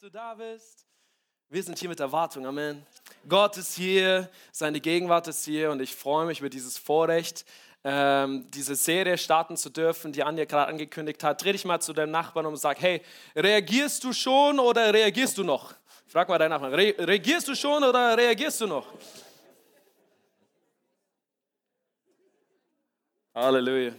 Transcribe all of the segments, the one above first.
du da bist. Wir sind hier mit Erwartung, Amen. Gott ist hier, seine Gegenwart ist hier und ich freue mich über dieses Vorrecht, ähm, diese Serie starten zu dürfen, die Anja gerade angekündigt hat. Dreh dich mal zu deinem Nachbarn und sag, hey, reagierst du schon oder reagierst du noch? Frag mal deinen Nachbarn, Re reagierst du schon oder reagierst du noch? Halleluja.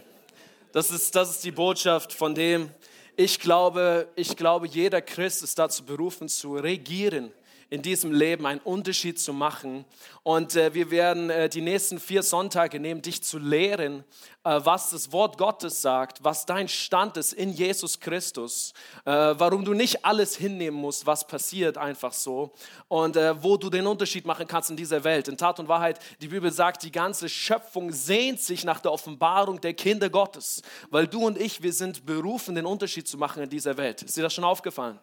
Das ist, das ist die Botschaft von dem, ich glaube, ich glaube, jeder Christ ist dazu berufen, zu regieren in diesem Leben einen Unterschied zu machen. Und äh, wir werden äh, die nächsten vier Sonntage nehmen, dich zu lehren, äh, was das Wort Gottes sagt, was dein Stand ist in Jesus Christus, äh, warum du nicht alles hinnehmen musst, was passiert, einfach so. Und äh, wo du den Unterschied machen kannst in dieser Welt. In Tat und Wahrheit, die Bibel sagt, die ganze Schöpfung sehnt sich nach der Offenbarung der Kinder Gottes. Weil du und ich, wir sind berufen, den Unterschied zu machen in dieser Welt. Ist dir das schon aufgefallen?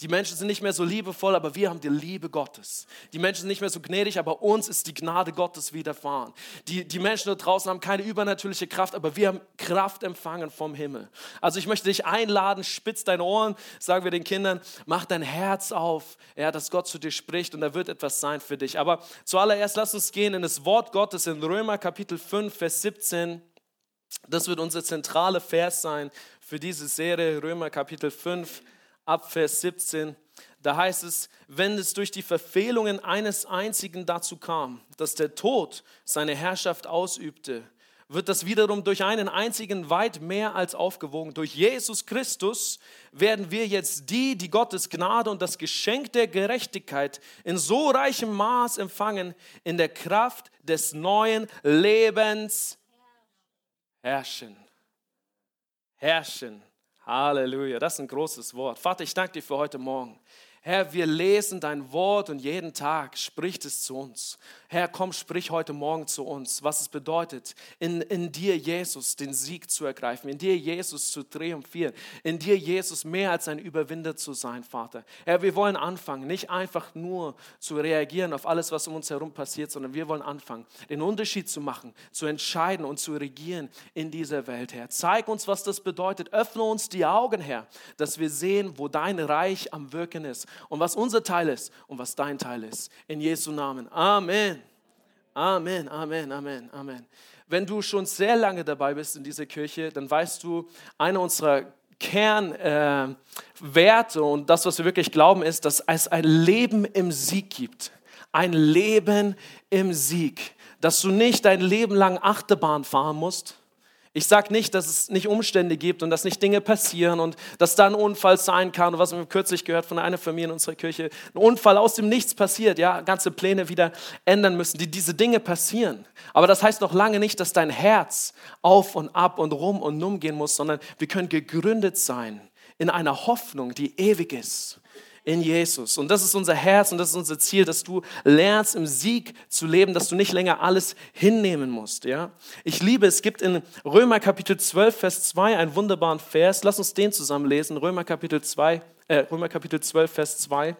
Die Menschen sind nicht mehr so liebevoll, aber wir haben die Liebe Gottes. Die Menschen sind nicht mehr so gnädig, aber uns ist die Gnade Gottes widerfahren. Die, die Menschen da draußen haben keine übernatürliche Kraft, aber wir haben Kraft empfangen vom Himmel. Also ich möchte dich einladen, spitz deine Ohren, sagen wir den Kindern, mach dein Herz auf, ja, dass Gott zu dir spricht und da wird etwas sein für dich. Aber zuallererst lass uns gehen in das Wort Gottes in Römer Kapitel 5, Vers 17. Das wird unser zentraler Vers sein für diese Serie, Römer Kapitel 5, ab Vers 17. Da heißt es, wenn es durch die Verfehlungen eines einzigen dazu kam, dass der Tod seine Herrschaft ausübte, wird das wiederum durch einen einzigen weit mehr als aufgewogen. Durch Jesus Christus werden wir jetzt die, die Gottes Gnade und das Geschenk der Gerechtigkeit in so reichem Maß empfangen, in der Kraft des neuen Lebens herrschen. Herrschen. Halleluja, das ist ein großes Wort. Vater, ich danke dir für heute Morgen. Herr, wir lesen dein Wort und jeden Tag spricht es zu uns. Herr, komm, sprich heute Morgen zu uns, was es bedeutet, in, in dir, Jesus, den Sieg zu ergreifen, in dir, Jesus, zu triumphieren, in dir, Jesus, mehr als ein Überwinder zu sein, Vater. Herr, wir wollen anfangen, nicht einfach nur zu reagieren auf alles, was um uns herum passiert, sondern wir wollen anfangen, den Unterschied zu machen, zu entscheiden und zu regieren in dieser Welt, Herr. Zeig uns, was das bedeutet. Öffne uns die Augen, Herr, dass wir sehen, wo dein Reich am Wirken ist und was unser Teil ist und was dein Teil ist. In Jesu Namen. Amen. Amen, Amen, Amen, Amen. Wenn du schon sehr lange dabei bist in dieser Kirche, dann weißt du, eine unserer Kernwerte äh, und das, was wir wirklich glauben, ist, dass es ein Leben im Sieg gibt. Ein Leben im Sieg. Dass du nicht dein Leben lang Achterbahn fahren musst, ich sage nicht, dass es nicht Umstände gibt und dass nicht Dinge passieren und dass da ein Unfall sein kann. Und was wir kürzlich gehört von einer Familie in unserer Kirche, ein Unfall aus dem Nichts passiert, ja, ganze Pläne wieder ändern müssen, die diese Dinge passieren. Aber das heißt noch lange nicht, dass dein Herz auf und ab und rum und num gehen muss, sondern wir können gegründet sein in einer Hoffnung, die ewig ist in Jesus. Und das ist unser Herz und das ist unser Ziel, dass du lernst, im Sieg zu leben, dass du nicht länger alles hinnehmen musst. Ja? Ich liebe, es gibt in Römer Kapitel 12, Vers 2 einen wunderbaren Vers. Lass uns den zusammen lesen. Römer Kapitel, 2, äh, Römer Kapitel 12, Vers 2.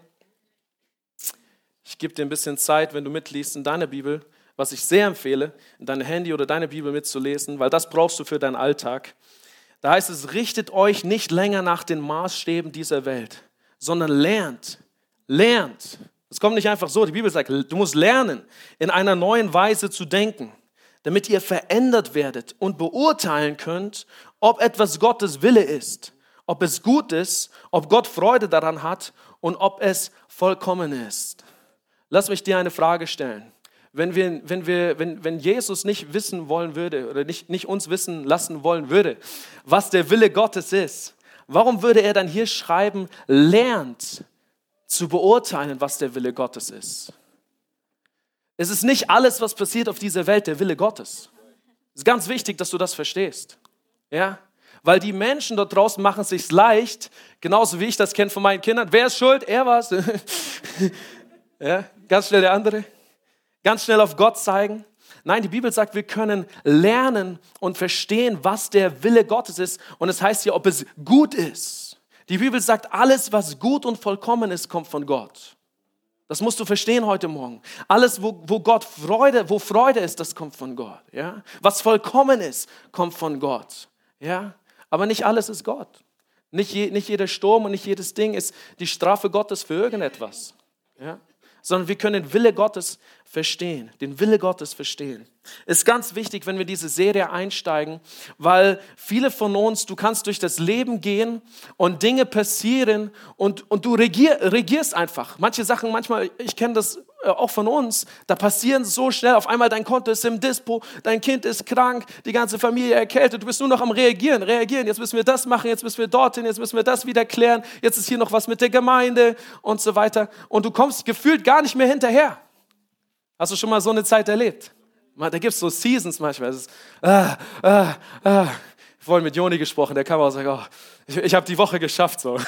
Ich gebe dir ein bisschen Zeit, wenn du mitliest in deiner Bibel, was ich sehr empfehle, in deinem Handy oder deine Bibel mitzulesen, weil das brauchst du für deinen Alltag. Da heißt es, richtet euch nicht länger nach den Maßstäben dieser Welt sondern lernt. Lernt. Es kommt nicht einfach so. Die Bibel sagt, du musst lernen, in einer neuen Weise zu denken, damit ihr verändert werdet und beurteilen könnt, ob etwas Gottes Wille ist, ob es gut ist, ob Gott Freude daran hat und ob es vollkommen ist. Lass mich dir eine Frage stellen. Wenn, wir, wenn, wir, wenn, wenn Jesus nicht wissen wollen würde oder nicht, nicht uns wissen lassen wollen würde, was der Wille Gottes ist, Warum würde er dann hier schreiben, lernt zu beurteilen, was der Wille Gottes ist? Es ist nicht alles, was passiert auf dieser Welt, der Wille Gottes. Es ist ganz wichtig, dass du das verstehst. Ja? Weil die Menschen dort draußen machen es sich leicht, genauso wie ich das kenne von meinen Kindern. Wer ist schuld? Er war es. ja? Ganz schnell der andere. Ganz schnell auf Gott zeigen. Nein, die Bibel sagt, wir können lernen und verstehen, was der Wille Gottes ist. Und es heißt hier, ob es gut ist. Die Bibel sagt, alles, was gut und vollkommen ist, kommt von Gott. Das musst du verstehen heute Morgen. Alles, wo, wo Gott Freude, wo Freude ist, das kommt von Gott. Ja? Was vollkommen ist, kommt von Gott. Ja? Aber nicht alles ist Gott. Nicht, je, nicht jeder Sturm und nicht jedes Ding ist die Strafe Gottes für irgendetwas. Ja? Sondern wir können den Wille Gottes verstehen, den Wille Gottes verstehen. Ist ganz wichtig, wenn wir diese Serie einsteigen, weil viele von uns, du kannst durch das Leben gehen und Dinge passieren und, und du regier, regierst einfach. Manche Sachen, manchmal, ich kenne das äh, auch von uns, da passieren so schnell, auf einmal dein Konto ist im Dispo, dein Kind ist krank, die ganze Familie erkältet, du bist nur noch am Reagieren, reagieren, jetzt müssen wir das machen, jetzt müssen wir dorthin, jetzt müssen wir das wieder klären, jetzt ist hier noch was mit der Gemeinde und so weiter und du kommst gefühlt gar nicht mehr hinterher. Hast du schon mal so eine Zeit erlebt? Da gibt es so Seasons manchmal. Ist, ah, ah, ah. Vorhin mit Joni gesprochen, der kam auch und sagt, oh, ich, ich habe die Woche geschafft. So.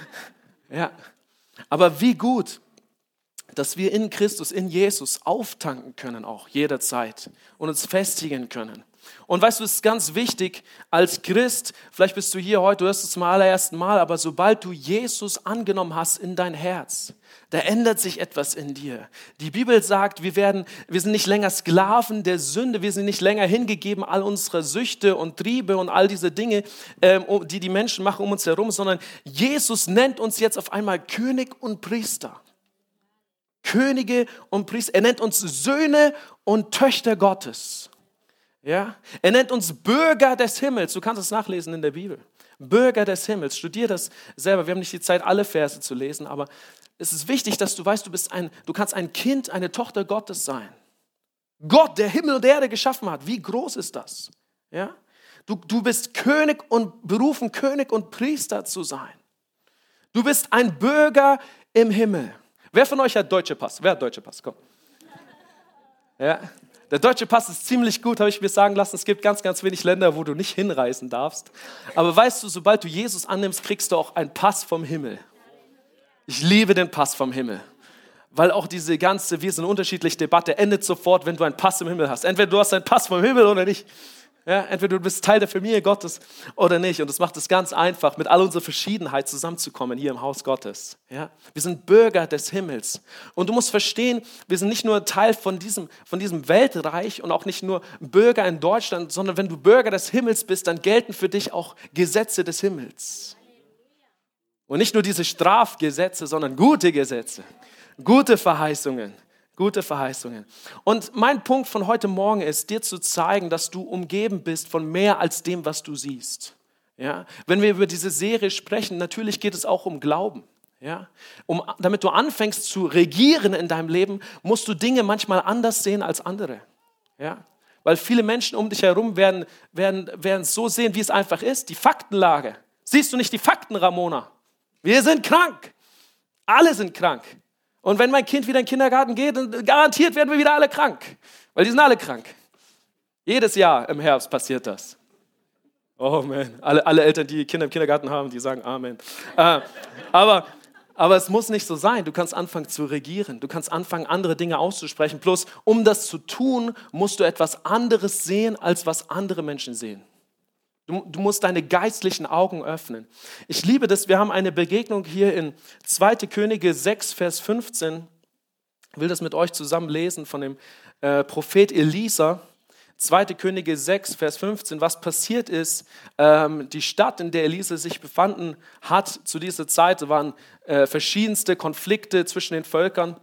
ja. Aber wie gut, dass wir in Christus, in Jesus auftanken können auch jederzeit und uns festigen können. Und weißt du, es ist ganz wichtig als Christ, vielleicht bist du hier heute, du hörst es zum allerersten Mal, aber sobald du Jesus angenommen hast in dein Herz, da ändert sich etwas in dir. Die Bibel sagt, wir, werden, wir sind nicht länger Sklaven der Sünde, wir sind nicht länger hingegeben all unsere Süchte und Triebe und all diese Dinge, ähm, die die Menschen machen um uns herum, sondern Jesus nennt uns jetzt auf einmal König und Priester. Könige und Priester. Er nennt uns Söhne und Töchter Gottes. Ja? Er nennt uns Bürger des Himmels. Du kannst es nachlesen in der Bibel. Bürger des Himmels. Studier das selber. Wir haben nicht die Zeit, alle Verse zu lesen, aber es ist wichtig, dass du weißt, du bist ein, du kannst ein Kind, eine Tochter Gottes sein. Gott, der Himmel und Erde geschaffen hat. Wie groß ist das? Ja? Du, du bist König und berufen, König und Priester zu sein. Du bist ein Bürger im Himmel. Wer von euch hat deutsche Pass? Wer hat deutsche Pass? Komm. Ja, der deutsche Pass ist ziemlich gut, habe ich mir sagen lassen. Es gibt ganz, ganz wenig Länder, wo du nicht hinreisen darfst. Aber weißt du, sobald du Jesus annimmst, kriegst du auch einen Pass vom Himmel. Ich liebe den Pass vom Himmel. Weil auch diese ganze, wir sind unterschiedlich Debatte endet sofort, wenn du einen Pass im Himmel hast. Entweder du hast einen Pass vom Himmel oder nicht. Ja, entweder du bist Teil der Familie Gottes oder nicht. Und das macht es ganz einfach, mit all unserer Verschiedenheit zusammenzukommen hier im Haus Gottes. Ja, wir sind Bürger des Himmels. Und du musst verstehen, wir sind nicht nur Teil von diesem, von diesem Weltreich und auch nicht nur Bürger in Deutschland, sondern wenn du Bürger des Himmels bist, dann gelten für dich auch Gesetze des Himmels. Und nicht nur diese Strafgesetze, sondern gute Gesetze, gute Verheißungen. Gute Verheißungen. Und mein Punkt von heute Morgen ist, dir zu zeigen, dass du umgeben bist von mehr als dem, was du siehst. Ja? Wenn wir über diese Serie sprechen, natürlich geht es auch um Glauben. Ja? Um, damit du anfängst zu regieren in deinem Leben, musst du Dinge manchmal anders sehen als andere. Ja? Weil viele Menschen um dich herum werden, werden, werden es so sehen, wie es einfach ist. Die Faktenlage. Siehst du nicht die Fakten, Ramona? Wir sind krank. Alle sind krank. Und wenn mein Kind wieder in den Kindergarten geht, dann garantiert werden wir wieder alle krank, weil die sind alle krank. Jedes Jahr im Herbst passiert das. Oh man, alle, alle Eltern, die Kinder im Kindergarten haben, die sagen Amen. Äh, aber, aber es muss nicht so sein. Du kannst anfangen zu regieren. Du kannst anfangen, andere Dinge auszusprechen. Plus, um das zu tun, musst du etwas anderes sehen, als was andere Menschen sehen. Du, du, musst deine geistlichen Augen öffnen. Ich liebe das. Wir haben eine Begegnung hier in 2. Könige 6, Vers 15. Ich will das mit euch zusammen lesen von dem äh, Prophet Elisa. 2. Könige 6, Vers 15. Was passiert ist, ähm, die Stadt, in der Elisa sich befanden hat zu dieser Zeit, waren äh, verschiedenste Konflikte zwischen den Völkern.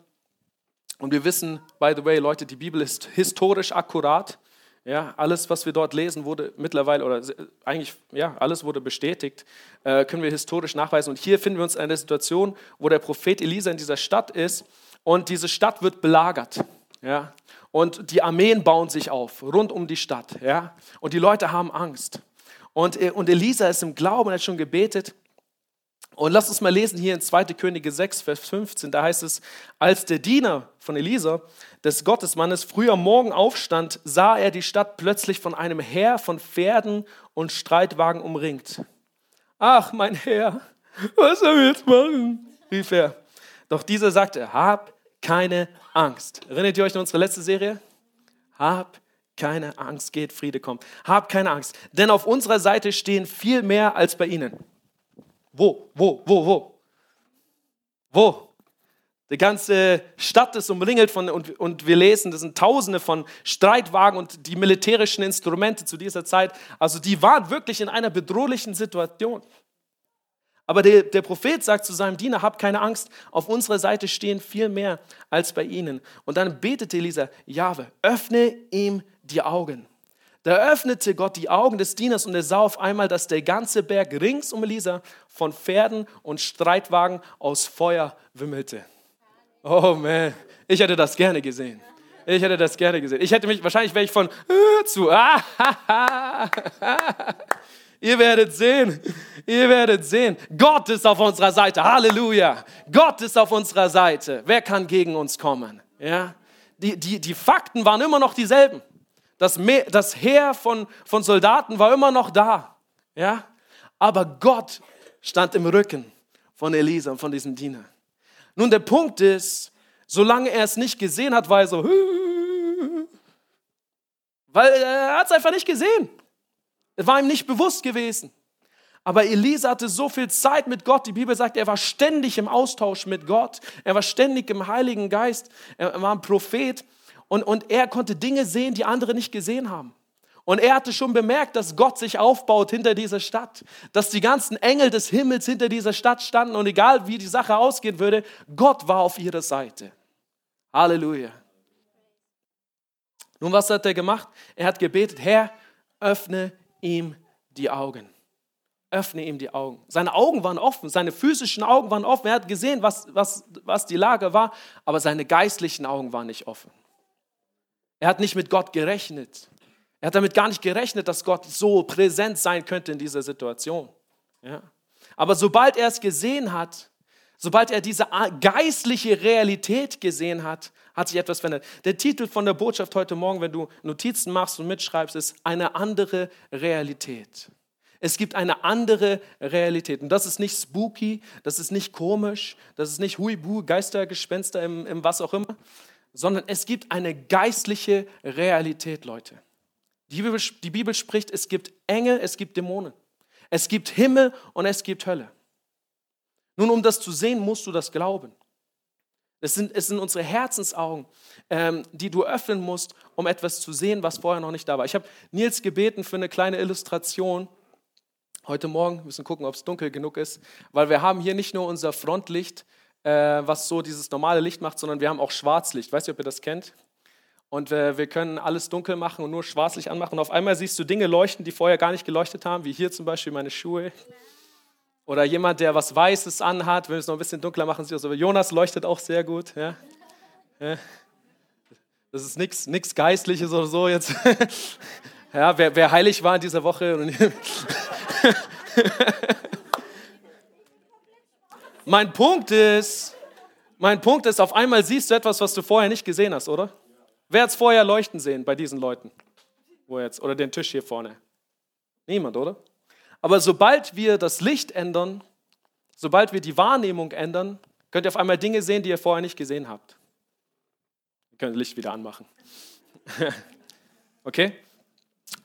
Und wir wissen, by the way, Leute, die Bibel ist historisch akkurat. Ja, alles, was wir dort lesen, wurde mittlerweile, oder eigentlich, ja, alles wurde bestätigt, äh, können wir historisch nachweisen. Und hier finden wir uns in einer Situation, wo der Prophet Elisa in dieser Stadt ist und diese Stadt wird belagert. Ja, und die Armeen bauen sich auf, rund um die Stadt. Ja, und die Leute haben Angst. Und, äh, und Elisa ist im Glauben, er hat schon gebetet. Und lass uns mal lesen hier in 2. Könige 6, Vers 15. Da heißt es, als der Diener von Elisa, des Gottesmannes, früh am Morgen aufstand, sah er die Stadt plötzlich von einem Heer von Pferden und Streitwagen umringt. Ach, mein Herr, was soll ich jetzt machen? rief er. Doch dieser sagte, hab keine Angst. Erinnert ihr euch an unsere letzte Serie? Hab keine Angst, geht, Friede kommt. Hab keine Angst, denn auf unserer Seite stehen viel mehr als bei ihnen. Wo, wo, wo, wo? Wo? Die ganze Stadt ist umringelt von, und, und wir lesen, das sind Tausende von Streitwagen und die militärischen Instrumente zu dieser Zeit. Also die waren wirklich in einer bedrohlichen Situation. Aber der, der Prophet sagt zu seinem Diener, hab keine Angst, auf unserer Seite stehen viel mehr als bei ihnen. Und dann betete Elisa, Jahwe, öffne ihm die Augen. Da öffnete Gott die Augen des Dieners und er sah auf einmal, dass der ganze Berg rings um Elisa von Pferden und Streitwagen aus Feuer wimmelte. Oh man, ich hätte das gerne gesehen. Ich hätte das gerne gesehen. Ich hätte mich, wahrscheinlich wäre ich von äh, zu, ah. Ihr werdet sehen, ihr werdet sehen. Gott ist auf unserer Seite. Halleluja. Gott ist auf unserer Seite. Wer kann gegen uns kommen? Ja? Die, die, die Fakten waren immer noch dieselben. Das, Meer, das Heer von, von Soldaten war immer noch da. Ja? Aber Gott stand im Rücken von Elisa und von diesem Diener. Nun, der Punkt ist, solange er es nicht gesehen hat, war er so, weil er hat es einfach nicht gesehen. Es war ihm nicht bewusst gewesen. Aber Elisa hatte so viel Zeit mit Gott. Die Bibel sagt, er war ständig im Austausch mit Gott. Er war ständig im Heiligen Geist. Er war ein Prophet. Und, und er konnte Dinge sehen, die andere nicht gesehen haben. Und er hatte schon bemerkt, dass Gott sich aufbaut hinter dieser Stadt, dass die ganzen Engel des Himmels hinter dieser Stadt standen und egal wie die Sache ausgehen würde, Gott war auf ihrer Seite. Halleluja. Nun, was hat er gemacht? Er hat gebetet, Herr, öffne ihm die Augen. Öffne ihm die Augen. Seine Augen waren offen, seine physischen Augen waren offen. Er hat gesehen, was, was, was die Lage war, aber seine geistlichen Augen waren nicht offen. Er hat nicht mit Gott gerechnet. Er hat damit gar nicht gerechnet, dass Gott so präsent sein könnte in dieser Situation. Ja. Aber sobald er es gesehen hat, sobald er diese geistliche Realität gesehen hat, hat sich etwas verändert. Der Titel von der Botschaft heute Morgen, wenn du Notizen machst und mitschreibst, ist eine andere Realität. Es gibt eine andere Realität. Und das ist nicht spooky, das ist nicht komisch, das ist nicht huibu, Geister, Gespenster im, im was auch immer, sondern es gibt eine geistliche Realität, Leute. Die Bibel, die Bibel spricht, es gibt Engel, es gibt Dämonen. Es gibt Himmel und es gibt Hölle. Nun, um das zu sehen, musst du das glauben. Es sind, es sind unsere Herzensaugen, ähm, die du öffnen musst, um etwas zu sehen, was vorher noch nicht da war. Ich habe Nils gebeten für eine kleine Illustration heute Morgen. Wir müssen gucken, ob es dunkel genug ist, weil wir haben hier nicht nur unser Frontlicht, äh, was so dieses normale Licht macht, sondern wir haben auch Schwarzlicht. Weißt du, ob ihr das kennt? Und äh, wir können alles dunkel machen und nur Schwarzlicht anmachen. Und auf einmal siehst du Dinge leuchten, die vorher gar nicht geleuchtet haben, wie hier zum Beispiel meine Schuhe. Oder jemand, der was Weißes anhat, wenn wir es noch ein bisschen dunkler machen, sieht so. Jonas leuchtet auch sehr gut. Ja? ja. Das ist nichts Geistliches oder so jetzt. Ja, wer, wer heilig war in dieser Woche. mein Punkt ist, mein Punkt ist, auf einmal siehst du etwas, was du vorher nicht gesehen hast, oder? Wer hat es vorher leuchten sehen bei diesen Leuten? Wo jetzt? Oder den Tisch hier vorne? Niemand, oder? Aber sobald wir das Licht ändern, sobald wir die Wahrnehmung ändern, könnt ihr auf einmal Dinge sehen, die ihr vorher nicht gesehen habt. Ihr könnt das Licht wieder anmachen. okay?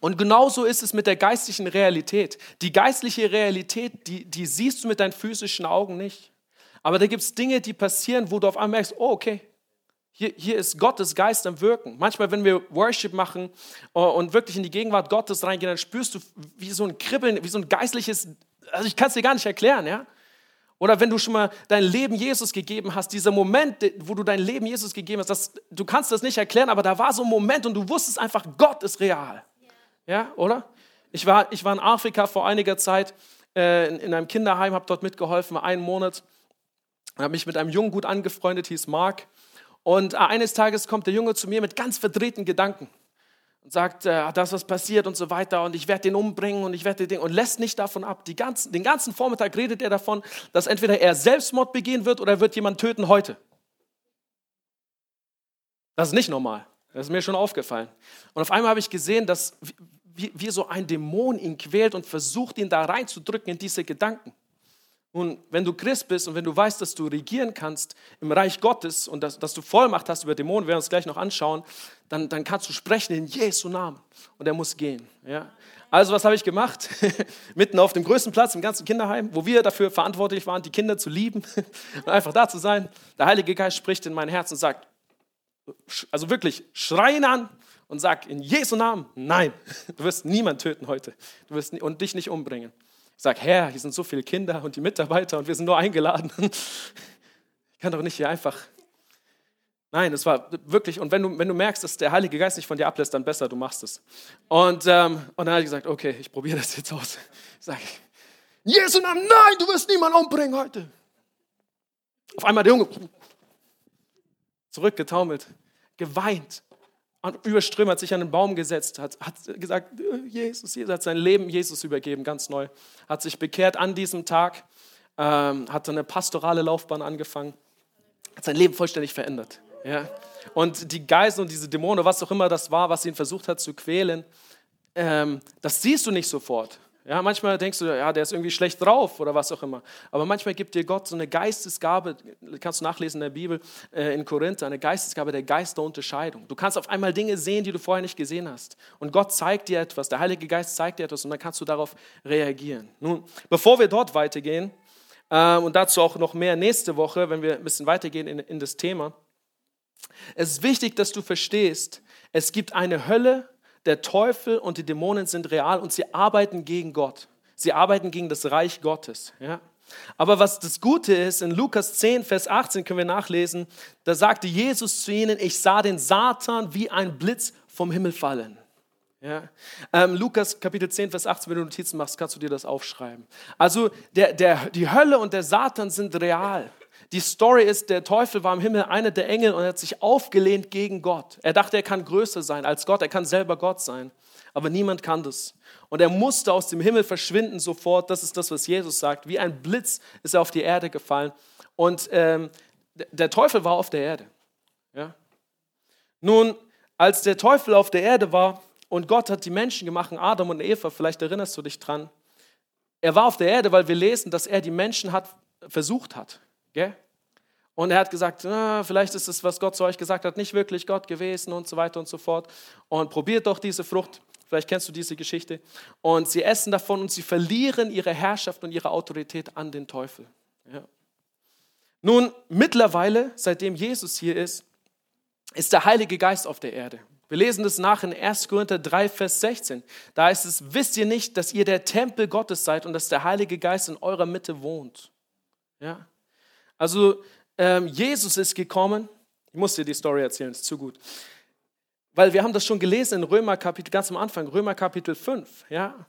Und genauso ist es mit der geistlichen Realität. Die geistliche Realität, die, die siehst du mit deinen physischen Augen nicht. Aber da gibt es Dinge, die passieren, wo du auf einmal merkst, oh, okay, hier, hier ist Gottes Geist am Wirken. Manchmal, wenn wir Worship machen äh, und wirklich in die Gegenwart Gottes reingehen, dann spürst du wie so ein Kribbeln, wie so ein geistliches, also ich kann es dir gar nicht erklären, ja. Oder wenn du schon mal dein Leben Jesus gegeben hast, dieser Moment, wo du dein Leben Jesus gegeben hast, das, du kannst das nicht erklären, aber da war so ein Moment und du wusstest einfach, Gott ist real. Ja, oder? Ich war, ich war in Afrika vor einiger Zeit äh, in, in, einem Kinderheim, habe dort mitgeholfen, einen Monat, habe mich mit einem Jungen gut angefreundet, hieß Mark. Und eines Tages kommt der Junge zu mir mit ganz verdrehten Gedanken und sagt, äh, das was passiert und so weiter und ich werde den umbringen und ich werde den und lässt nicht davon ab. Ganzen, den ganzen Vormittag redet er davon, dass entweder er Selbstmord begehen wird oder er wird jemand töten heute. Das ist nicht normal. Das ist mir schon aufgefallen. Und auf einmal habe ich gesehen, dass wie, wie so ein Dämon ihn quält und versucht, ihn da reinzudrücken in diese Gedanken. Nun, wenn du Christ bist und wenn du weißt, dass du regieren kannst im Reich Gottes und dass, dass du Vollmacht hast über Dämonen, werden wir uns gleich noch anschauen, dann, dann kannst du sprechen in Jesu Namen und er muss gehen. Ja? Also was habe ich gemacht? Mitten auf dem größten Platz im ganzen Kinderheim, wo wir dafür verantwortlich waren, die Kinder zu lieben und einfach da zu sein. Der Heilige Geist spricht in mein Herz und sagt, also wirklich, schreien an und sag in Jesu Namen, nein, du wirst niemand töten heute du wirst, und dich nicht umbringen. Ich sage, Herr, hier sind so viele Kinder und die Mitarbeiter und wir sind nur eingeladen. Ich kann doch nicht hier einfach. Nein, es war wirklich, und wenn du, wenn du merkst, dass der Heilige Geist nicht von dir ablässt, dann besser, du machst es. Und, ähm, und dann habe ich gesagt, okay, ich probiere das jetzt aus. Ich sage, Jesu Namen, nein, du wirst niemanden umbringen heute. Auf einmal der Junge zurückgetaumelt, geweint, und überströmt, hat sich an den Baum gesetzt, hat, hat gesagt, Jesus, Jesus, hat sein Leben Jesus übergeben, ganz neu. Hat sich bekehrt an diesem Tag, ähm, hat eine pastorale Laufbahn angefangen, hat sein Leben vollständig verändert. Ja? Und die Geister und diese Dämonen, was auch immer das war, was ihn versucht hat zu quälen, ähm, das siehst du nicht sofort. Ja, manchmal denkst du, ja, der ist irgendwie schlecht drauf oder was auch immer. Aber manchmal gibt dir Gott so eine Geistesgabe, kannst du nachlesen in der Bibel, äh, in Korinther, eine Geistesgabe der Geisterunterscheidung. Du kannst auf einmal Dinge sehen, die du vorher nicht gesehen hast. Und Gott zeigt dir etwas, der Heilige Geist zeigt dir etwas und dann kannst du darauf reagieren. Nun, bevor wir dort weitergehen, äh, und dazu auch noch mehr nächste Woche, wenn wir ein bisschen weitergehen in, in das Thema, es ist wichtig, dass du verstehst, es gibt eine Hölle der Teufel und die Dämonen sind real und sie arbeiten gegen Gott. Sie arbeiten gegen das Reich Gottes. Ja? Aber was das Gute ist, in Lukas 10, Vers 18 können wir nachlesen, da sagte Jesus zu ihnen, ich sah den Satan wie ein Blitz vom Himmel fallen. Ja? Ähm, Lukas Kapitel 10, Vers 18, wenn du Notizen machst, kannst du dir das aufschreiben. Also der, der, die Hölle und der Satan sind real. Die Story ist, der Teufel war im Himmel einer der Engel und er hat sich aufgelehnt gegen Gott. Er dachte, er kann größer sein als Gott, er kann selber Gott sein. Aber niemand kann das. Und er musste aus dem Himmel verschwinden sofort. Das ist das, was Jesus sagt. Wie ein Blitz ist er auf die Erde gefallen. Und ähm, der Teufel war auf der Erde. Ja? Nun, als der Teufel auf der Erde war und Gott hat die Menschen gemacht, Adam und Eva, vielleicht erinnerst du dich dran. Er war auf der Erde, weil wir lesen, dass er die Menschen hat, versucht hat. Gell? Und er hat gesagt, ah, vielleicht ist es, was Gott zu euch gesagt hat, nicht wirklich Gott gewesen und so weiter und so fort. Und probiert doch diese Frucht. Vielleicht kennst du diese Geschichte. Und sie essen davon und sie verlieren ihre Herrschaft und ihre Autorität an den Teufel. Ja. Nun, mittlerweile, seitdem Jesus hier ist, ist der Heilige Geist auf der Erde. Wir lesen das nach in 1. Korinther 3, Vers 16. Da ist es, wisst ihr nicht, dass ihr der Tempel Gottes seid und dass der Heilige Geist in eurer Mitte wohnt? Ja. Also ähm, Jesus ist gekommen. Ich muss dir die Story erzählen, ist zu gut. Weil wir haben das schon gelesen in Römer Kapitel, ganz am Anfang, Römer Kapitel 5. Ja?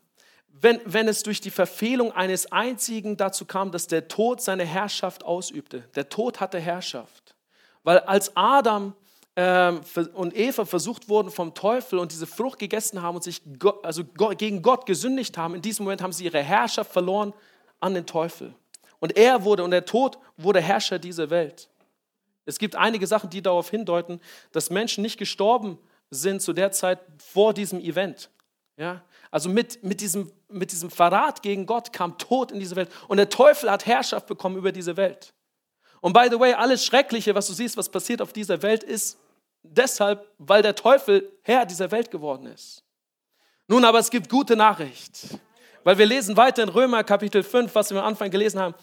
Wenn, wenn es durch die Verfehlung eines einzigen dazu kam, dass der Tod seine Herrschaft ausübte. Der Tod hatte Herrschaft. Weil als Adam ähm, und Eva versucht wurden vom Teufel und diese Frucht gegessen haben und sich also gegen Gott gesündigt haben, in diesem Moment haben sie ihre Herrschaft verloren an den Teufel. Und er wurde, und der Tod wurde Herrscher dieser Welt. Es gibt einige Sachen, die darauf hindeuten, dass Menschen nicht gestorben sind zu der Zeit vor diesem Event. Ja? Also mit, mit, diesem, mit diesem Verrat gegen Gott kam Tod in diese Welt. Und der Teufel hat Herrschaft bekommen über diese Welt. Und by the way, alles Schreckliche, was du siehst, was passiert auf dieser Welt, ist deshalb, weil der Teufel Herr dieser Welt geworden ist. Nun aber, es gibt gute Nachricht. Weil wir lesen weiter in Römer Kapitel 5, was wir am Anfang gelesen haben,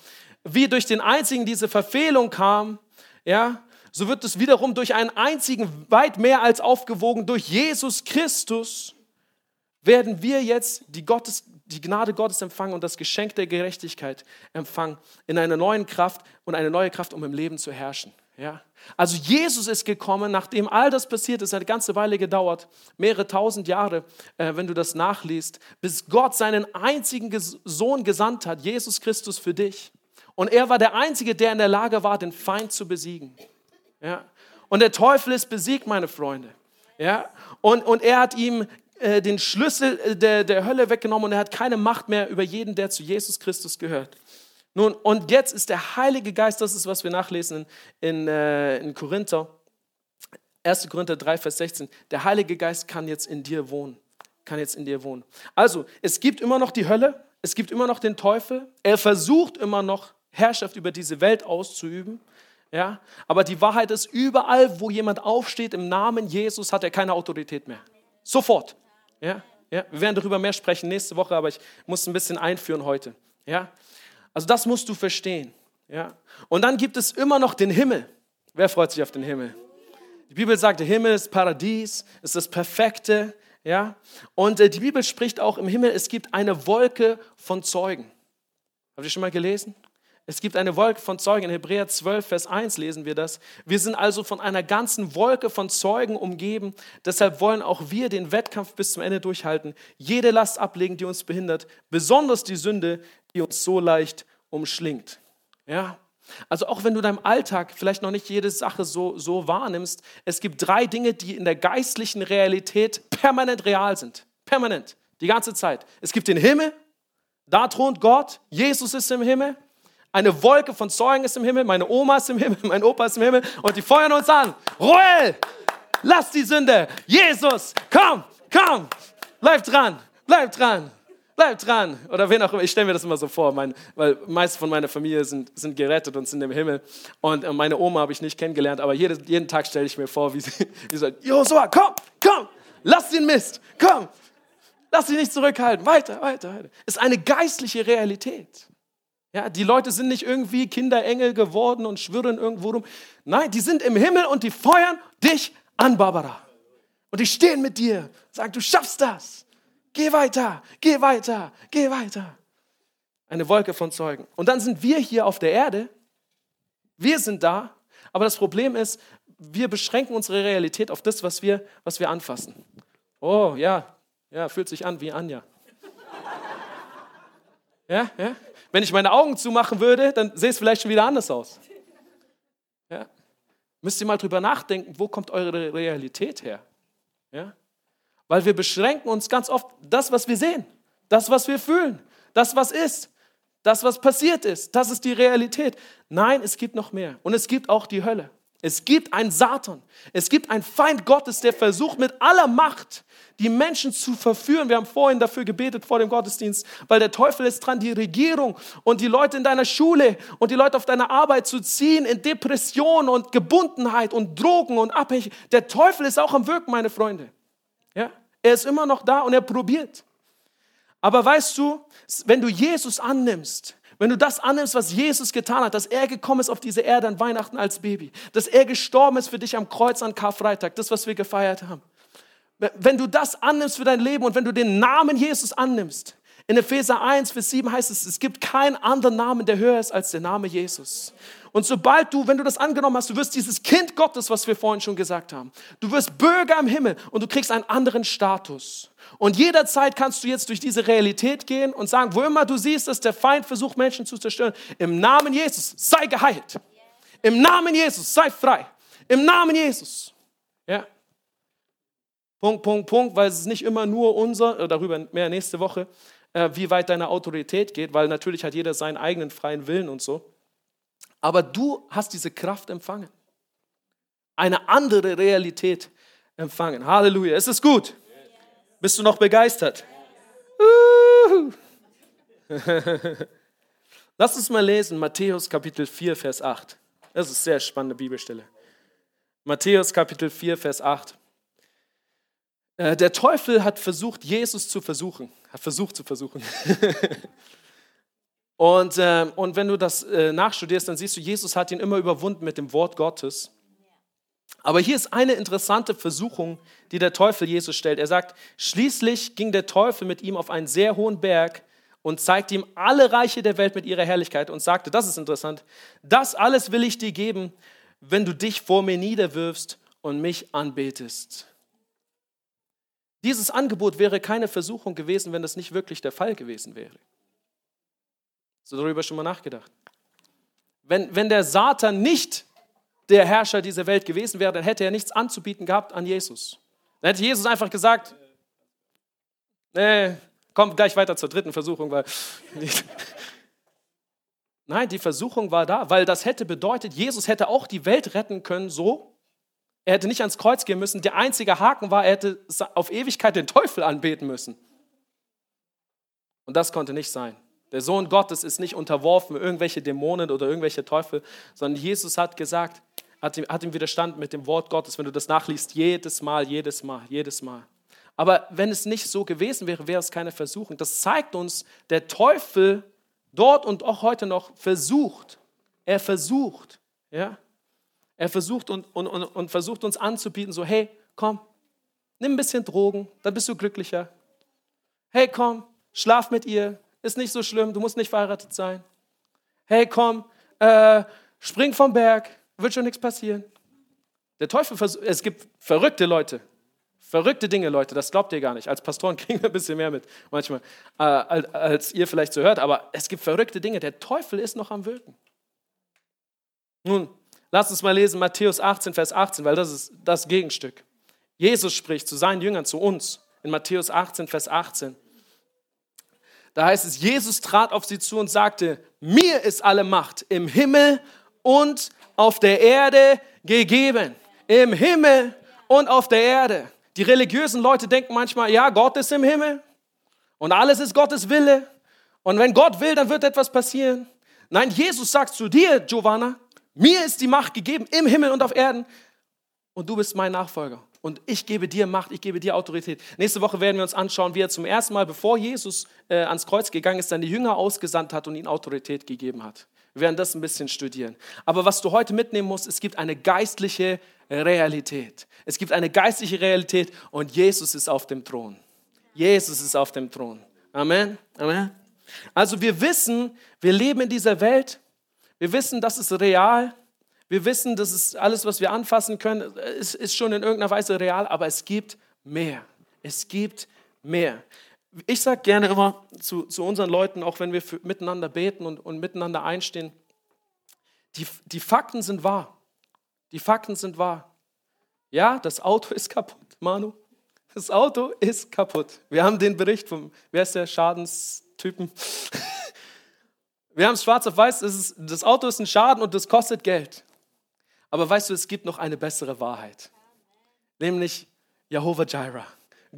wie durch den einzigen diese Verfehlung kam, ja, so wird es wiederum durch einen einzigen weit mehr als aufgewogen, durch Jesus Christus werden wir jetzt die, Gottes, die Gnade Gottes empfangen und das Geschenk der Gerechtigkeit empfangen in einer neuen Kraft und eine neue Kraft, um im Leben zu herrschen. Ja? Also Jesus ist gekommen, nachdem all das passiert ist, hat eine ganze Weile gedauert, mehrere tausend Jahre, äh, wenn du das nachliest, bis Gott seinen einzigen Sohn gesandt hat, Jesus Christus für dich. Und er war der Einzige, der in der Lage war, den Feind zu besiegen. Ja? Und der Teufel ist besiegt, meine Freunde. Ja? Und, und er hat ihm äh, den Schlüssel äh, der, der Hölle weggenommen und er hat keine Macht mehr über jeden, der zu Jesus Christus gehört. Nun, und jetzt ist der Heilige Geist, das ist, was wir nachlesen in, äh, in Korinther, 1. Korinther 3, Vers 16. Der Heilige Geist kann jetzt in dir wohnen. Kann jetzt in dir wohnen. Also, es gibt immer noch die Hölle, es gibt immer noch den Teufel. Er versucht immer noch, Herrschaft über diese Welt auszuüben. Ja? Aber die Wahrheit ist, überall, wo jemand aufsteht im Namen Jesus, hat er keine Autorität mehr. Sofort. Ja? Ja? Wir werden darüber mehr sprechen nächste Woche, aber ich muss ein bisschen einführen heute. Ja? Also das musst du verstehen. Ja? Und dann gibt es immer noch den Himmel. Wer freut sich auf den Himmel? Die Bibel sagt, der Himmel ist Paradies, ist das Perfekte. Ja? Und äh, die Bibel spricht auch im Himmel, es gibt eine Wolke von Zeugen. Habt ihr schon mal gelesen? Es gibt eine Wolke von Zeugen. In Hebräer 12, Vers 1 lesen wir das. Wir sind also von einer ganzen Wolke von Zeugen umgeben. Deshalb wollen auch wir den Wettkampf bis zum Ende durchhalten, jede Last ablegen, die uns behindert, besonders die Sünde, die uns so leicht umschlingt. Ja? Also auch wenn du deinem Alltag vielleicht noch nicht jede Sache so, so wahrnimmst, es gibt drei Dinge, die in der geistlichen Realität permanent real sind. Permanent, die ganze Zeit. Es gibt den Himmel, da thront Gott, Jesus ist im Himmel eine Wolke von Zeugen ist im Himmel, meine Oma ist im Himmel, mein Opa ist im Himmel und die feuern uns an. Ruhe! Lass die Sünde! Jesus, komm, komm! Bleib dran, bleib dran, bleib dran. Oder wen auch immer, ich stelle mir das immer so vor, mein, weil meist von meiner Familie sind, sind gerettet und sind im Himmel. Und äh, meine Oma habe ich nicht kennengelernt, aber jede, jeden Tag stelle ich mir vor, wie sie, wie sagt, Josua, komm, komm, lass den Mist, komm, lass dich nicht zurückhalten, weiter, weiter, weiter. Ist eine geistliche Realität. Ja, die Leute sind nicht irgendwie Kinderengel geworden und schwirren irgendwo rum. Nein, die sind im Himmel und die feuern dich an, Barbara. Und die stehen mit dir, sagen, du schaffst das. Geh weiter, geh weiter, geh weiter. Eine Wolke von Zeugen. Und dann sind wir hier auf der Erde. Wir sind da. Aber das Problem ist, wir beschränken unsere Realität auf das, was wir, was wir anfassen. Oh, ja, ja, fühlt sich an wie Anja. Ja, ja. Wenn ich meine Augen zumachen würde, dann sähe es vielleicht schon wieder anders aus. Ja? Müsst ihr mal drüber nachdenken, wo kommt eure Realität her? Ja? Weil wir beschränken uns ganz oft das, was wir sehen, das, was wir fühlen, das, was ist, das, was passiert ist. Das ist die Realität. Nein, es gibt noch mehr. Und es gibt auch die Hölle. Es gibt einen Satan. Es gibt einen Feind Gottes, der versucht mit aller Macht die Menschen zu verführen. Wir haben vorhin dafür gebetet vor dem Gottesdienst, weil der Teufel ist dran, die Regierung und die Leute in deiner Schule und die Leute auf deiner Arbeit zu ziehen in Depression und Gebundenheit und Drogen und Abhängigkeit. Der Teufel ist auch am Wirken, meine Freunde. Ja? Er ist immer noch da und er probiert. Aber weißt du, wenn du Jesus annimmst, wenn du das annimmst, was Jesus getan hat, dass er gekommen ist auf diese Erde an Weihnachten als Baby, dass er gestorben ist für dich am Kreuz an Karfreitag, das, was wir gefeiert haben. Wenn du das annimmst für dein Leben und wenn du den Namen Jesus annimmst, in Epheser 1, Vers 7 heißt es, es gibt keinen anderen Namen, der höher ist als der Name Jesus. Und sobald du, wenn du das angenommen hast, du wirst dieses Kind Gottes, was wir vorhin schon gesagt haben, du wirst Bürger im Himmel und du kriegst einen anderen Status. Und jederzeit kannst du jetzt durch diese Realität gehen und sagen, wo immer du siehst, dass der Feind versucht, Menschen zu zerstören, im Namen Jesus sei geheilt. Im Namen Jesus sei frei. Im Namen Jesus. Ja. Punkt, Punkt, Punkt, weil es ist nicht immer nur unser, äh, darüber mehr nächste Woche, äh, wie weit deine Autorität geht, weil natürlich hat jeder seinen eigenen freien Willen und so. Aber du hast diese Kraft empfangen. Eine andere Realität empfangen. Halleluja. Es ist gut. Bist du noch begeistert? Lass uns mal lesen, Matthäus Kapitel 4, Vers 8. Das ist eine sehr spannende Bibelstelle. Matthäus Kapitel 4, Vers 8. Äh, der Teufel hat versucht, Jesus zu versuchen. Hat versucht zu versuchen. und, äh, und wenn du das äh, nachstudierst, dann siehst du, Jesus hat ihn immer überwunden mit dem Wort Gottes. Aber hier ist eine interessante Versuchung, die der Teufel Jesus stellt. Er sagt, schließlich ging der Teufel mit ihm auf einen sehr hohen Berg und zeigte ihm alle Reiche der Welt mit ihrer Herrlichkeit und sagte, das ist interessant, das alles will ich dir geben, wenn du dich vor mir niederwirfst und mich anbetest. Dieses Angebot wäre keine Versuchung gewesen, wenn das nicht wirklich der Fall gewesen wäre. Hast du darüber schon mal nachgedacht? Wenn, wenn der Satan nicht der Herrscher dieser Welt gewesen wäre, dann hätte er nichts anzubieten gehabt an Jesus. Dann hätte Jesus einfach gesagt, nee, komm gleich weiter zur dritten Versuchung, weil Nein, die Versuchung war da, weil das hätte bedeutet, Jesus hätte auch die Welt retten können so. Er hätte nicht ans Kreuz gehen müssen. Der einzige Haken war, er hätte auf Ewigkeit den Teufel anbeten müssen. Und das konnte nicht sein. Der Sohn Gottes ist nicht unterworfen irgendwelche Dämonen oder irgendwelche Teufel, sondern Jesus hat gesagt, hat ihm, hat ihm widerstanden mit dem Wort Gottes, wenn du das nachliest, jedes Mal, jedes Mal, jedes Mal. Aber wenn es nicht so gewesen wäre, wäre es keine Versuchung. Das zeigt uns, der Teufel dort und auch heute noch versucht. Er versucht, ja. Er versucht und, und, und, und versucht uns anzubieten, so, hey, komm, nimm ein bisschen Drogen, dann bist du glücklicher. Hey, komm, schlaf mit ihr, ist nicht so schlimm, du musst nicht verheiratet sein. Hey, komm, äh, spring vom Berg, wird schon nichts passieren. Der Teufel, es gibt verrückte Leute, verrückte Dinge, Leute, das glaubt ihr gar nicht. Als Pastoren kriegen wir ein bisschen mehr mit, manchmal, äh, als ihr vielleicht so hört, aber es gibt verrückte Dinge. Der Teufel ist noch am Wirken. Nun, lasst uns mal lesen Matthäus 18, Vers 18, weil das ist das Gegenstück. Jesus spricht zu seinen Jüngern, zu uns, in Matthäus 18, Vers 18. Da heißt es, Jesus trat auf sie zu und sagte, mir ist alle Macht im Himmel und auf der Erde gegeben. Im Himmel und auf der Erde. Die religiösen Leute denken manchmal, ja, Gott ist im Himmel und alles ist Gottes Wille. Und wenn Gott will, dann wird etwas passieren. Nein, Jesus sagt zu dir, Giovanna, mir ist die Macht gegeben im Himmel und auf Erden und du bist mein Nachfolger. Und ich gebe dir Macht, ich gebe dir Autorität. Nächste Woche werden wir uns anschauen, wie er zum ersten Mal, bevor Jesus äh, ans Kreuz gegangen ist, seine Jünger ausgesandt hat und ihnen Autorität gegeben hat. Wir werden das ein bisschen studieren. Aber was du heute mitnehmen musst, es gibt eine geistliche Realität. Es gibt eine geistliche Realität und Jesus ist auf dem Thron. Jesus ist auf dem Thron. Amen. Amen. Also wir wissen, wir leben in dieser Welt. Wir wissen, das ist real. Wir wissen, das ist alles, was wir anfassen können, ist, ist schon in irgendeiner Weise real, aber es gibt mehr. Es gibt mehr. Ich sage gerne immer zu, zu unseren Leuten, auch wenn wir für, miteinander beten und, und miteinander einstehen, die, die Fakten sind wahr. Die Fakten sind wahr. Ja, das Auto ist kaputt, Manu. Das Auto ist kaputt. Wir haben den Bericht vom, wer ist der Schadenstypen? Wir haben es schwarz auf weiß, ist, das Auto ist ein Schaden und das kostet Geld. Aber weißt du, es gibt noch eine bessere Wahrheit, nämlich Jehovah Jireh.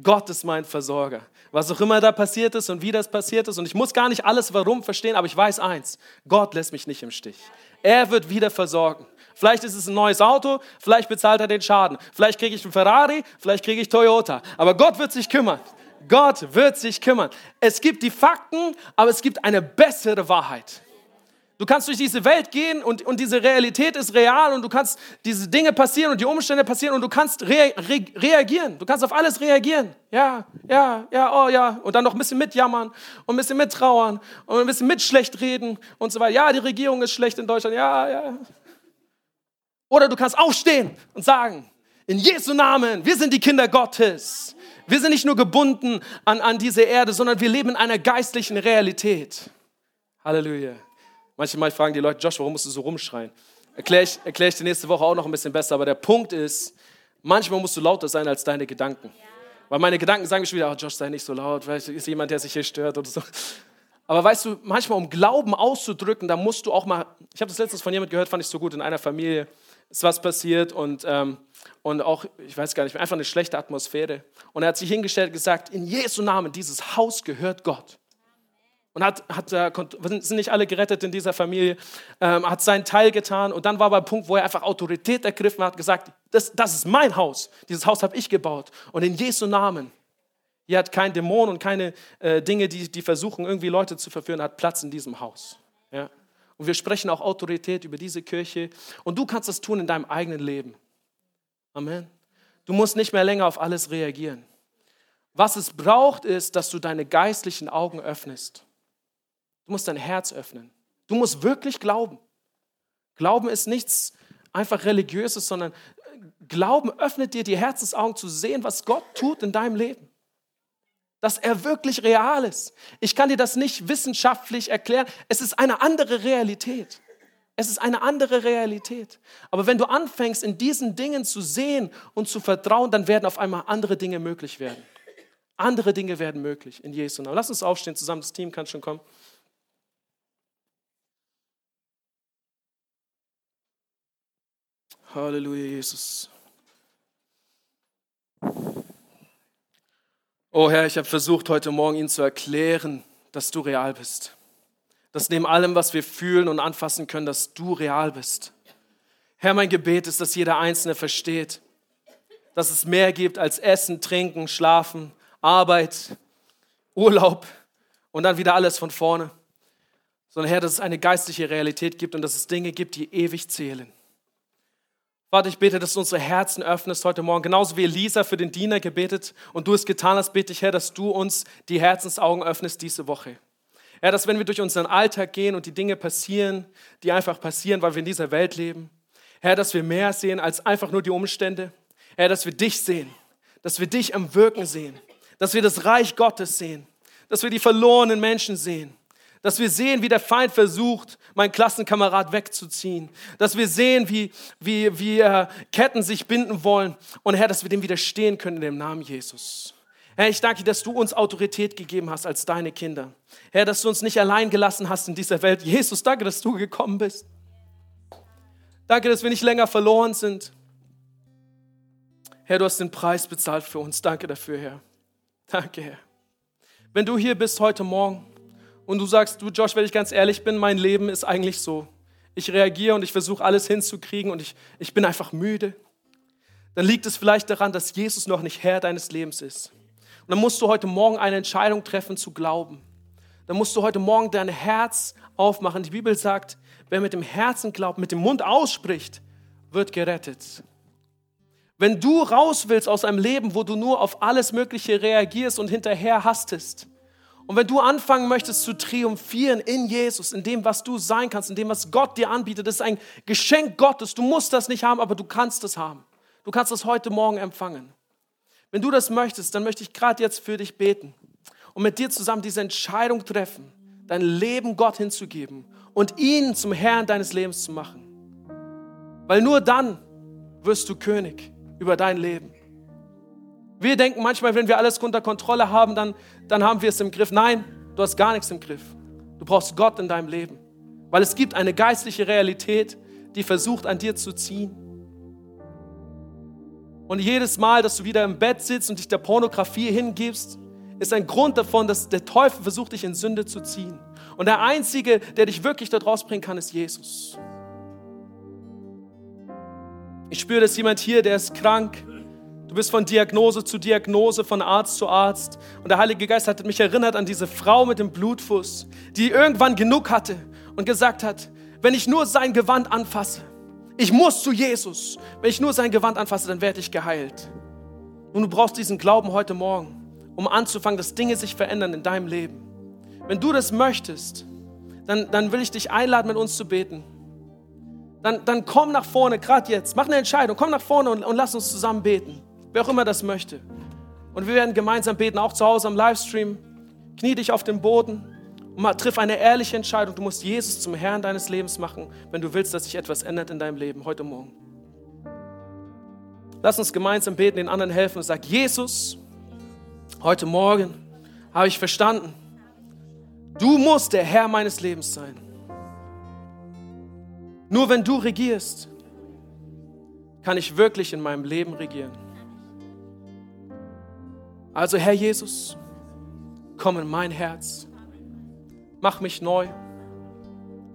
Gott ist mein Versorger. Was auch immer da passiert ist und wie das passiert ist. Und ich muss gar nicht alles warum verstehen, aber ich weiß eins, Gott lässt mich nicht im Stich. Er wird wieder versorgen. Vielleicht ist es ein neues Auto, vielleicht bezahlt er den Schaden. Vielleicht kriege ich einen Ferrari, vielleicht kriege ich Toyota. Aber Gott wird sich kümmern. Gott wird sich kümmern. Es gibt die Fakten, aber es gibt eine bessere Wahrheit. Du kannst durch diese Welt gehen und, und diese Realität ist real und du kannst diese Dinge passieren und die Umstände passieren und du kannst rea re reagieren. Du kannst auf alles reagieren. Ja, ja, ja, oh ja. Und dann noch ein bisschen mitjammern und ein bisschen mittrauern und ein bisschen mit schlecht reden und so weiter. Ja, die Regierung ist schlecht in Deutschland. Ja, ja. Oder du kannst aufstehen und sagen, in Jesu Namen, wir sind die Kinder Gottes. Wir sind nicht nur gebunden an, an diese Erde, sondern wir leben in einer geistlichen Realität. Halleluja. Manchmal fragen die Leute, Josh, warum musst du so rumschreien? Erkläre ich, erklär ich dir nächste Woche auch noch ein bisschen besser. Aber der Punkt ist, manchmal musst du lauter sein als deine Gedanken. Weil meine Gedanken sagen mir schon wieder, oh Josh, sei nicht so laut, vielleicht ist jemand, der sich hier stört oder so. Aber weißt du, manchmal um Glauben auszudrücken, da musst du auch mal, ich habe das letztens von jemand gehört, fand ich so gut, in einer Familie, ist was passiert und, ähm, und auch, ich weiß gar nicht, einfach eine schlechte Atmosphäre. Und er hat sich hingestellt und gesagt, in Jesu Namen, dieses Haus gehört Gott. Und hat, hat, sind nicht alle gerettet in dieser Familie, ähm, hat seinen Teil getan. Und dann war aber ein Punkt, wo er einfach Autorität ergriffen hat, gesagt, das, das ist mein Haus, dieses Haus habe ich gebaut. Und in Jesu Namen, hier hat kein Dämon und keine äh, Dinge, die, die versuchen, irgendwie Leute zu verführen, hat Platz in diesem Haus. Ja? Und wir sprechen auch Autorität über diese Kirche. Und du kannst das tun in deinem eigenen Leben. Amen. Du musst nicht mehr länger auf alles reagieren. Was es braucht, ist, dass du deine geistlichen Augen öffnest. Du musst dein Herz öffnen. Du musst wirklich glauben. Glauben ist nichts einfach religiöses, sondern Glauben öffnet dir die Herzensaugen zu sehen, was Gott tut in deinem Leben dass er wirklich real ist. Ich kann dir das nicht wissenschaftlich erklären. Es ist eine andere Realität. Es ist eine andere Realität. Aber wenn du anfängst, in diesen Dingen zu sehen und zu vertrauen, dann werden auf einmal andere Dinge möglich werden. Andere Dinge werden möglich in Jesu Namen. Lass uns aufstehen zusammen. Das Team kann schon kommen. Halleluja, Jesus. Oh Herr, ich habe versucht heute Morgen Ihnen zu erklären, dass du real bist. Dass neben allem, was wir fühlen und anfassen können, dass du real bist. Herr, mein Gebet ist, dass jeder Einzelne versteht, dass es mehr gibt als Essen, Trinken, Schlafen, Arbeit, Urlaub und dann wieder alles von vorne. Sondern Herr, dass es eine geistliche Realität gibt und dass es Dinge gibt, die ewig zählen. Vater, ich bete, dass du unsere Herzen öffnest heute Morgen. Genauso wie Elisa für den Diener gebetet und du es getan hast, bete ich, Herr, dass du uns die Herzensaugen öffnest diese Woche. Herr, dass wenn wir durch unseren Alltag gehen und die Dinge passieren, die einfach passieren, weil wir in dieser Welt leben, Herr, dass wir mehr sehen als einfach nur die Umstände. Herr, dass wir dich sehen, dass wir dich am Wirken sehen, dass wir das Reich Gottes sehen, dass wir die verlorenen Menschen sehen, dass wir sehen, wie der Feind versucht, meinen Klassenkamerad wegzuziehen. Dass wir sehen, wie, wie, wie Ketten sich binden wollen. Und Herr, dass wir dem widerstehen können in dem Namen Jesus. Herr, ich danke dir, dass du uns Autorität gegeben hast als deine Kinder. Herr, dass du uns nicht allein gelassen hast in dieser Welt. Jesus, danke, dass du gekommen bist. Danke, dass wir nicht länger verloren sind. Herr, du hast den Preis bezahlt für uns. Danke dafür, Herr. Danke, Herr. Wenn du hier bist heute Morgen und du sagst, du Josh, wenn ich ganz ehrlich bin, mein Leben ist eigentlich so. Ich reagiere und ich versuche alles hinzukriegen und ich, ich bin einfach müde. Dann liegt es vielleicht daran, dass Jesus noch nicht Herr deines Lebens ist. Und dann musst du heute Morgen eine Entscheidung treffen zu glauben. Dann musst du heute Morgen dein Herz aufmachen. Die Bibel sagt, wer mit dem Herzen glaubt, mit dem Mund ausspricht, wird gerettet. Wenn du raus willst aus einem Leben, wo du nur auf alles Mögliche reagierst und hinterher hastest, und wenn du anfangen möchtest zu triumphieren in Jesus, in dem, was du sein kannst, in dem, was Gott dir anbietet, das ist ein Geschenk Gottes. Du musst das nicht haben, aber du kannst es haben. Du kannst es heute Morgen empfangen. Wenn du das möchtest, dann möchte ich gerade jetzt für dich beten und mit dir zusammen diese Entscheidung treffen, dein Leben Gott hinzugeben und ihn zum Herrn deines Lebens zu machen. Weil nur dann wirst du König über dein Leben. Wir denken manchmal, wenn wir alles unter Kontrolle haben, dann, dann haben wir es im Griff. Nein, du hast gar nichts im Griff. Du brauchst Gott in deinem Leben. Weil es gibt eine geistliche Realität, die versucht an dir zu ziehen. Und jedes Mal, dass du wieder im Bett sitzt und dich der Pornografie hingibst, ist ein Grund davon, dass der Teufel versucht, dich in Sünde zu ziehen. Und der Einzige, der dich wirklich dort rausbringen kann, ist Jesus. Ich spüre, dass jemand hier, der ist krank. Du bist von Diagnose zu Diagnose, von Arzt zu Arzt. Und der Heilige Geist hat mich erinnert an diese Frau mit dem Blutfuß, die irgendwann genug hatte und gesagt hat, wenn ich nur sein Gewand anfasse, ich muss zu Jesus, wenn ich nur sein Gewand anfasse, dann werde ich geheilt. Und du brauchst diesen Glauben heute Morgen, um anzufangen, dass Dinge sich verändern in deinem Leben. Wenn du das möchtest, dann, dann will ich dich einladen, mit uns zu beten dann, dann komm nach vorne, gerade jetzt. Mach eine Entscheidung, komm nach vorne und, und lass uns zusammen beten. Wer auch immer das möchte. Und wir werden gemeinsam beten, auch zu Hause am Livestream. Knie dich auf den Boden und mal, triff eine ehrliche Entscheidung. Du musst Jesus zum Herrn deines Lebens machen, wenn du willst, dass sich etwas ändert in deinem Leben heute Morgen. Lass uns gemeinsam beten, den anderen helfen und sag, Jesus, heute Morgen habe ich verstanden, du musst der Herr meines Lebens sein. Nur wenn du regierst, kann ich wirklich in meinem Leben regieren. Also Herr Jesus, komm in mein Herz, mach mich neu,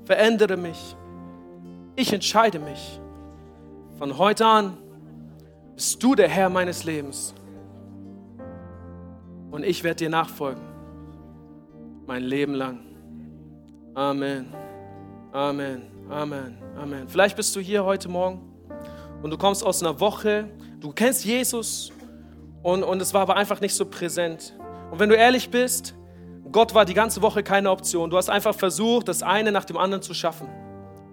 verändere mich. Ich entscheide mich. Von heute an bist du der Herr meines Lebens. Und ich werde dir nachfolgen. Mein Leben lang. Amen. Amen. Amen. Amen. Vielleicht bist du hier heute Morgen und du kommst aus einer Woche, du kennst Jesus und, und es war aber einfach nicht so präsent. Und wenn du ehrlich bist, Gott war die ganze Woche keine Option. Du hast einfach versucht, das eine nach dem anderen zu schaffen.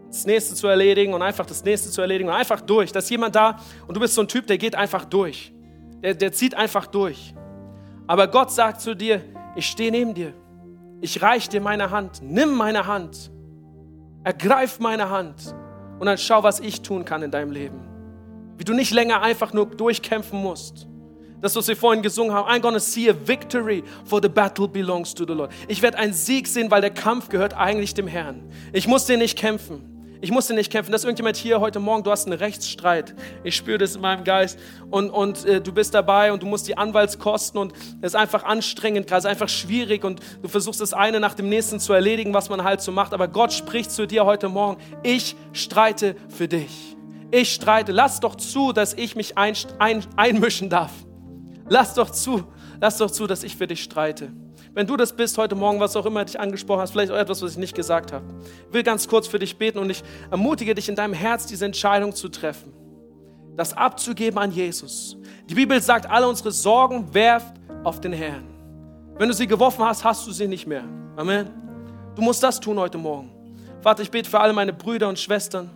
Das nächste zu erledigen und einfach das nächste zu erledigen und einfach durch. Da ist jemand da und du bist so ein Typ, der geht einfach durch. Der, der zieht einfach durch. Aber Gott sagt zu dir, ich stehe neben dir. Ich reiche dir meine Hand. Nimm meine Hand. Ergreif meine Hand und dann schau, was ich tun kann in deinem Leben. Wie du nicht länger einfach nur durchkämpfen musst. Das, was wir vorhin gesungen haben, I'm gonna see a victory, for the battle belongs to the Lord. Ich werde einen Sieg sehen, weil der Kampf gehört eigentlich dem Herrn. Ich muss den nicht kämpfen. Ich musste nicht kämpfen. Das ist irgendjemand hier heute Morgen, du hast einen Rechtsstreit. Ich spüre das in meinem Geist. Und, und äh, du bist dabei und du musst die Anwaltskosten und es ist einfach anstrengend, gerade einfach schwierig und du versuchst das eine nach dem nächsten zu erledigen, was man halt so macht. Aber Gott spricht zu dir heute Morgen, ich streite für dich. Ich streite. Lass doch zu, dass ich mich ein, ein, einmischen darf. Lass doch zu, lass doch zu, dass ich für dich streite. Wenn du das bist heute Morgen, was auch immer dich angesprochen hast, vielleicht auch etwas, was ich nicht gesagt habe, ich will ganz kurz für dich beten und ich ermutige dich in deinem Herz, diese Entscheidung zu treffen, das abzugeben an Jesus. Die Bibel sagt, alle unsere Sorgen werft auf den Herrn. Wenn du sie geworfen hast, hast du sie nicht mehr. Amen. Du musst das tun heute Morgen. Vater, ich bete für alle meine Brüder und Schwestern,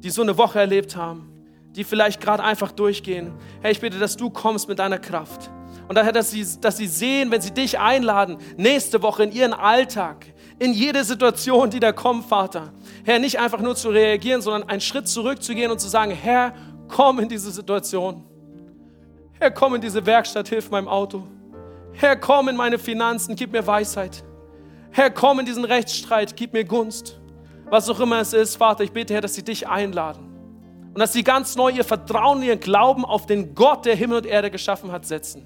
die so eine Woche erlebt haben, die vielleicht gerade einfach durchgehen. Herr, ich bitte, dass du kommst mit deiner Kraft. Und daher, dass sie, dass sie sehen, wenn sie dich einladen, nächste Woche in ihren Alltag, in jede Situation, die da kommt, Vater. Herr, nicht einfach nur zu reagieren, sondern einen Schritt zurückzugehen und zu sagen, Herr, komm in diese Situation. Herr, komm in diese Werkstatt, hilf meinem Auto. Herr, komm in meine Finanzen, gib mir Weisheit. Herr, komm in diesen Rechtsstreit, gib mir Gunst was auch immer es ist, Vater, ich bete, Herr, dass sie dich einladen. Und dass sie ganz neu ihr Vertrauen, ihren Glauben auf den Gott, der Himmel und Erde geschaffen hat, setzen.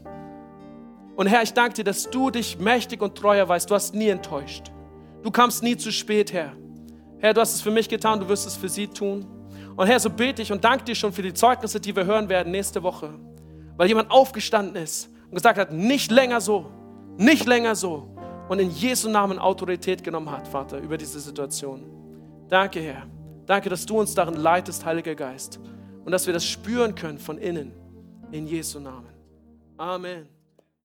Und Herr, ich danke dir, dass du dich mächtig und treu erweist. Du hast nie enttäuscht. Du kamst nie zu spät, Herr. Herr, du hast es für mich getan, du wirst es für sie tun. Und Herr, so bete ich und danke dir schon für die Zeugnisse, die wir hören werden nächste Woche. Weil jemand aufgestanden ist und gesagt hat, nicht länger so, nicht länger so. Und in Jesu Namen Autorität genommen hat, Vater, über diese Situation. Danke, Herr. Danke, dass du uns darin leitest, Heiliger Geist. Und dass wir das spüren können von innen. In Jesu Namen. Amen.